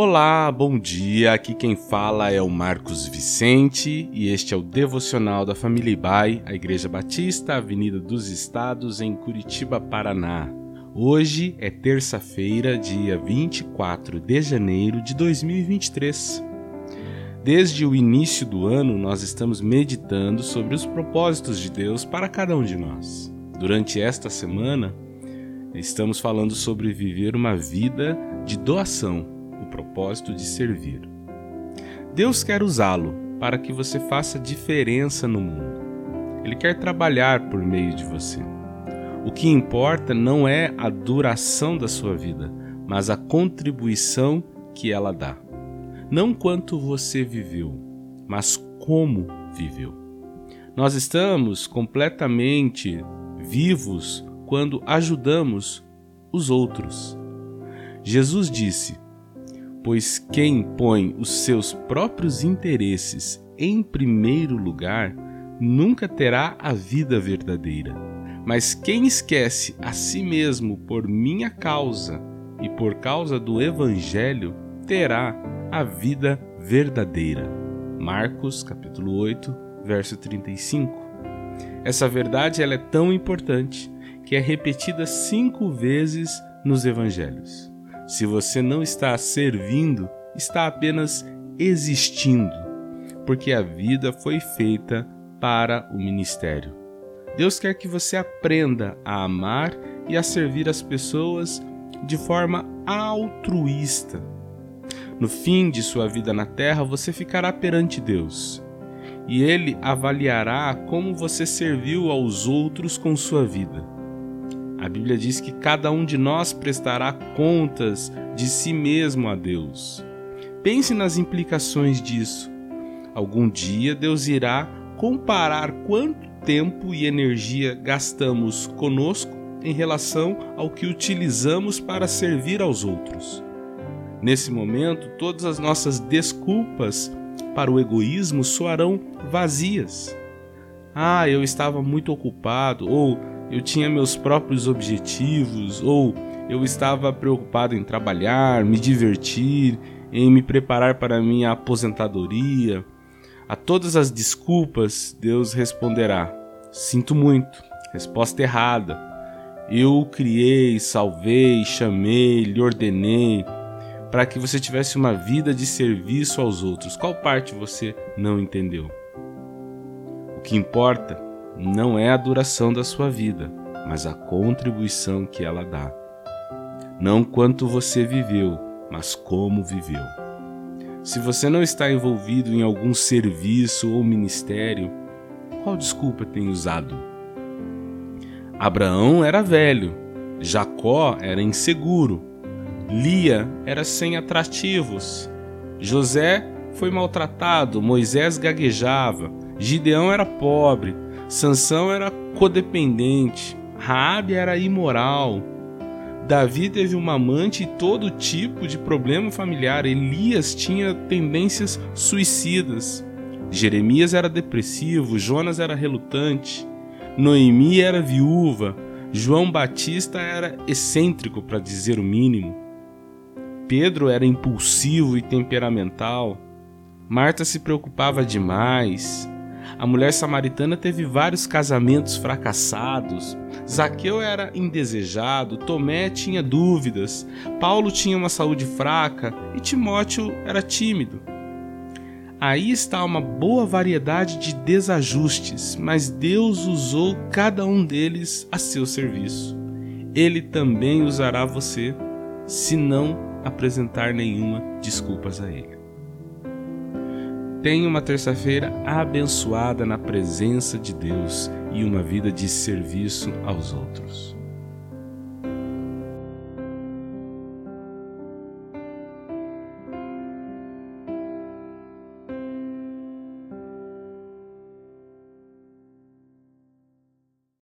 Olá, bom dia. Aqui quem fala é o Marcos Vicente e este é o devocional da família Ibai, a Igreja Batista, Avenida dos Estados, em Curitiba, Paraná. Hoje é terça-feira, dia 24 de janeiro de 2023. Desde o início do ano, nós estamos meditando sobre os propósitos de Deus para cada um de nós. Durante esta semana, estamos falando sobre viver uma vida de doação propósito de servir. Deus quer usá-lo para que você faça diferença no mundo. Ele quer trabalhar por meio de você. O que importa não é a duração da sua vida, mas a contribuição que ela dá. Não quanto você viveu, mas como viveu. Nós estamos completamente vivos quando ajudamos os outros. Jesus disse: pois quem põe os seus próprios interesses em primeiro lugar nunca terá a vida verdadeira. Mas quem esquece a si mesmo por minha causa e por causa do Evangelho terá a vida verdadeira. Marcos capítulo 8, verso 35. Essa verdade ela é tão importante que é repetida cinco vezes nos evangelhos. Se você não está servindo, está apenas existindo, porque a vida foi feita para o ministério. Deus quer que você aprenda a amar e a servir as pessoas de forma altruísta. No fim de sua vida na terra, você ficará perante Deus e Ele avaliará como você serviu aos outros com sua vida. A Bíblia diz que cada um de nós prestará contas de si mesmo a Deus. Pense nas implicações disso. Algum dia Deus irá comparar quanto tempo e energia gastamos conosco em relação ao que utilizamos para servir aos outros. Nesse momento, todas as nossas desculpas para o egoísmo soarão vazias. Ah, eu estava muito ocupado, ou eu tinha meus próprios objetivos ou eu estava preocupado em trabalhar, me divertir, em me preparar para minha aposentadoria. A todas as desculpas, Deus responderá: Sinto muito, resposta errada. Eu criei, salvei, chamei, lhe ordenei para que você tivesse uma vida de serviço aos outros. Qual parte você não entendeu? O que importa não é a duração da sua vida, mas a contribuição que ela dá. Não quanto você viveu, mas como viveu. Se você não está envolvido em algum serviço ou ministério, qual desculpa tem usado? Abraão era velho, Jacó era inseguro, Lia era sem atrativos, José foi maltratado, Moisés gaguejava, Gideão era pobre, Sansão era codependente, Raabe era imoral. Davi teve uma amante e todo tipo de problema familiar. Elias tinha tendências suicidas. Jeremias era depressivo, Jonas era relutante, Noemi era viúva, João Batista era excêntrico, para dizer o mínimo. Pedro era impulsivo e temperamental. Marta se preocupava demais. A mulher samaritana teve vários casamentos fracassados. Zaqueu era indesejado, Tomé tinha dúvidas, Paulo tinha uma saúde fraca e Timóteo era tímido. Aí está uma boa variedade de desajustes, mas Deus usou cada um deles a seu serviço. Ele também usará você, se não apresentar nenhuma desculpas a Ele. Tenha uma terça-feira abençoada na presença de Deus e uma vida de serviço aos outros.